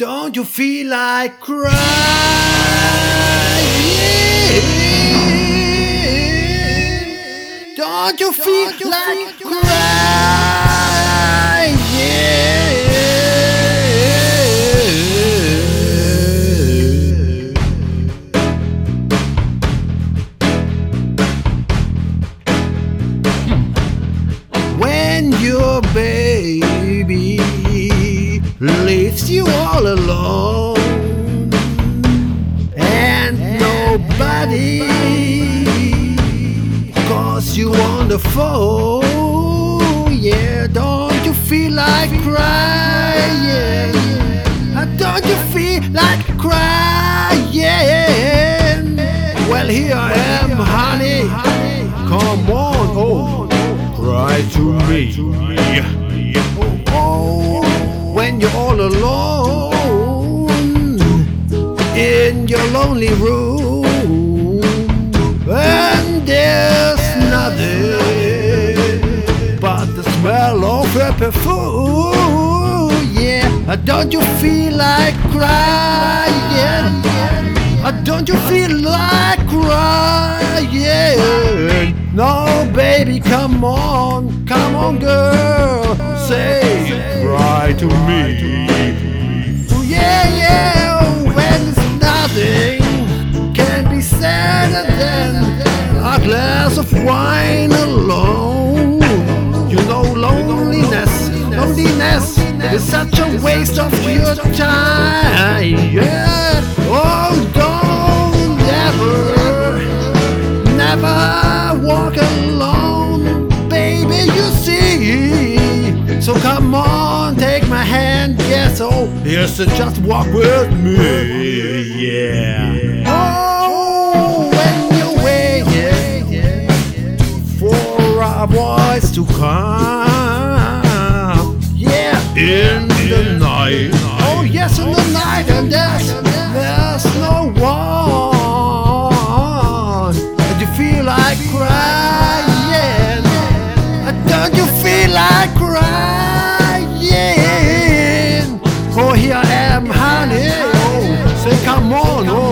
Don't you feel like crying? Don't you feel like crying? Leaves you all alone and nobody calls you on the phone, yeah, don't you feel like crying? Don't you feel like crying? Well, here I am, honey. Come on, oh, cry to me. Your lonely room, and there's nothing but the smell of her perfume. Yeah, Uh, don't you feel like crying? Uh, Don't you feel like crying? No, baby, come on, come on, girl, say, cry to me. Waste of your time. Yeah, oh, don't never, never walk alone, baby. You see. So come on, take my hand, yes, oh, yes, just walk with me, yeah. Oh, when you're waiting for our voice to come, yeah, in night. Oh, yes, in the night, and there's, there's no one. And you feel like crying. Don't you feel like crying? Oh, here I am, honey. Oh, say, come on, oh.